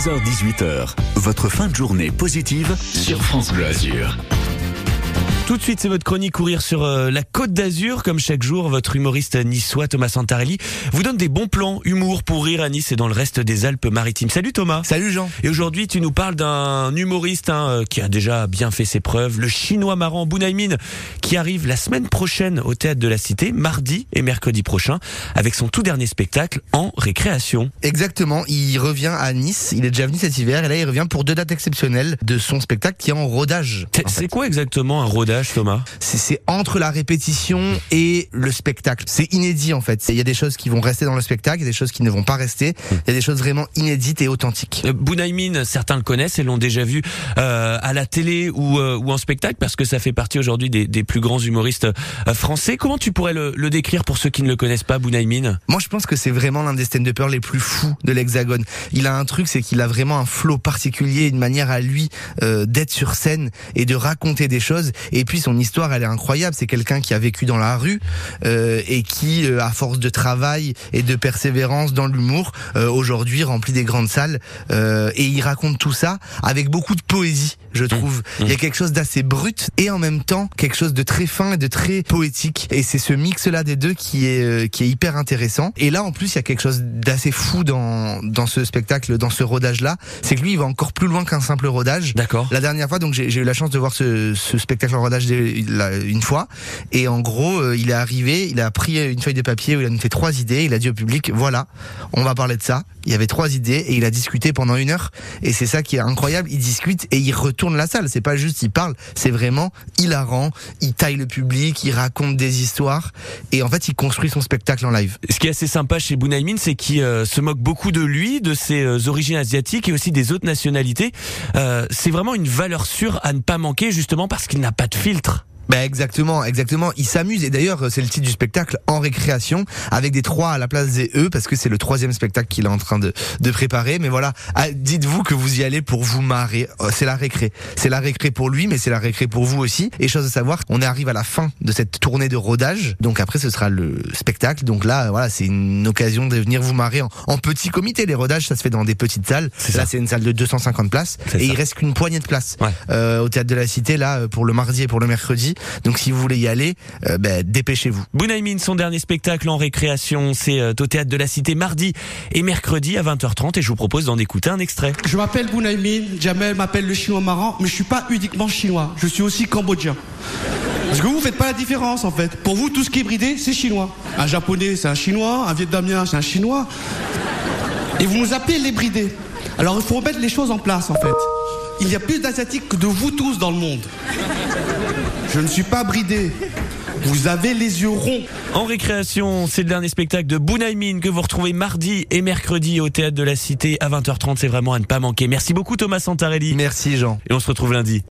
16h-18h, votre fin de journée positive sur France Bleu Azur. Tout de suite, c'est votre chronique courir sur euh, la Côte d'Azur. Comme chaque jour, votre humoriste niçois Thomas Santarelli vous donne des bons plans humour pour rire à Nice et dans le reste des Alpes-Maritimes. Salut Thomas. Salut Jean. Et aujourd'hui, tu nous parles d'un humoriste hein, euh, qui a déjà bien fait ses preuves, le chinois marrant Bunaimin, qui arrive la semaine prochaine au Théâtre de la Cité, mardi et mercredi prochain, avec son tout dernier spectacle en récréation. Exactement, il revient à Nice, il est déjà venu cet hiver et là il revient pour deux dates exceptionnelles de son spectacle qui est en rodage. C'est en fait. c'est quoi exactement un rodage, Thomas C'est- C'est entre la répétition et le spectacle. C'est inédit en fait. Il y a des choses qui vont rester dans le spectacle, il y a des choses qui ne vont pas rester. Il y a des choses vraiment inédites et authentiques. Euh, Bunaimin, certains le connaissent et l'ont déjà vu euh, à la télé ou, euh, ou en spectacle parce que ça fait partie aujourd'hui des, des plus grands humoristes français. Comment tu pourrais le, le décrire pour ceux qui ne le connaissent pas, Bunaimin? Moi je pense que c'est vraiment l'un des stand-uppers les plus fous de l'Hexagone. Il a un truc, c'est qu'il a vraiment un flow particulier, une manière à lui euh, d'être sur scène et de raconter des choses. Et puis son histoire, elle est incroyable. C'est quelqu'un qui a vécu dans la rue euh, et qui, euh, à force de travail et de persévérance dans l'humour, euh, aujourd'hui remplit des grandes salles. Euh, et il raconte tout ça avec beaucoup de poésie, je trouve. Il y a quelque chose d'assez brut et en même temps quelque chose de très fin et de très poétique. Et c'est ce mix-là des deux qui est euh, qui est hyper intéressant. Et là, en plus, il y a quelque chose d'assez fou dans dans ce spectacle, dans ce rodage-là. C'est que lui, il va encore plus loin qu'un simple rodage. D'accord. La dernière fois, donc j'ai j'ai eu la chance de voir ce, ce spectacle en rodage une fois, et en gros, euh, il est arrivé, il a pris une feuille de papier où il a fait trois idées, il a dit au public, voilà, on va parler de ça. Il y avait trois idées et il a discuté pendant une heure, et c'est ça qui est incroyable. Il discute et il retourne la salle. C'est pas juste il parle, c'est vraiment hilarant. Il taille le public, il raconte des histoires, et en fait, il construit son spectacle en live. Ce qui est assez sympa chez Bunaimin, c'est qu'il euh, se moque beaucoup de lui, de ses euh, origines asiatiques et aussi des autres nationalités. C'est vraiment une valeur sûre à ne pas manquer, justement parce qu'il n'a pas de filtre. Bah exactement, exactement. Il s'amuse et d'ailleurs c'est le titre du spectacle en récréation avec des trois à la place des E parce que c'est le troisième spectacle qu'il est en train de, de préparer. Mais voilà, ah, dites-vous que vous y allez pour vous marrer. Euh, C'est la récré, c'est la récré pour lui, mais c'est la récré pour vous aussi. Et chose à savoir, on arrive à la fin de cette tournée de rodage. Donc après ce sera le spectacle. Donc là voilà, c'est une occasion de venir vous marrer en, en petit comité. Les rodages ça se fait dans des petites salles. C'est Là c'est une salle de 250 places et ça. il reste qu'une poignée de places Ouais. euh, au théâtre de la Cité là euh, pour le mardi et pour le mercredi. Donc si vous voulez y aller, euh, ben, dépêchez-vous. Bunaimin, son dernier spectacle en récréation, c'est euh, au Théâtre de la Cité mardi et mercredi à 20h30 et je vous propose d'en écouter un extrait. Je m'appelle Bunaimin, Jamel m'appelle le chinois marrant, mais je suis pas uniquement chinois, je suis aussi cambodgien. Parce que vous faites pas la différence en fait. Pour vous, tout ce qui est bridé, c'est chinois. Un japonais, c'est un chinois, un vietnamien, c'est un chinois. Et vous nous appelez les bridés. Alors il faut remettre les choses en place en fait. Il y a plus d'asiatiques que de vous tous dans le monde. Je ne suis pas bridé. Vous avez les yeux ronds. En récréation, c'est le dernier spectacle de Bunaimin que vous retrouvez mardi et mercredi au Théâtre de la Cité à 20h30. C'est vraiment à ne pas manquer. Merci beaucoup Thomas Santarelli Merci Jean. et on se retrouve lundi.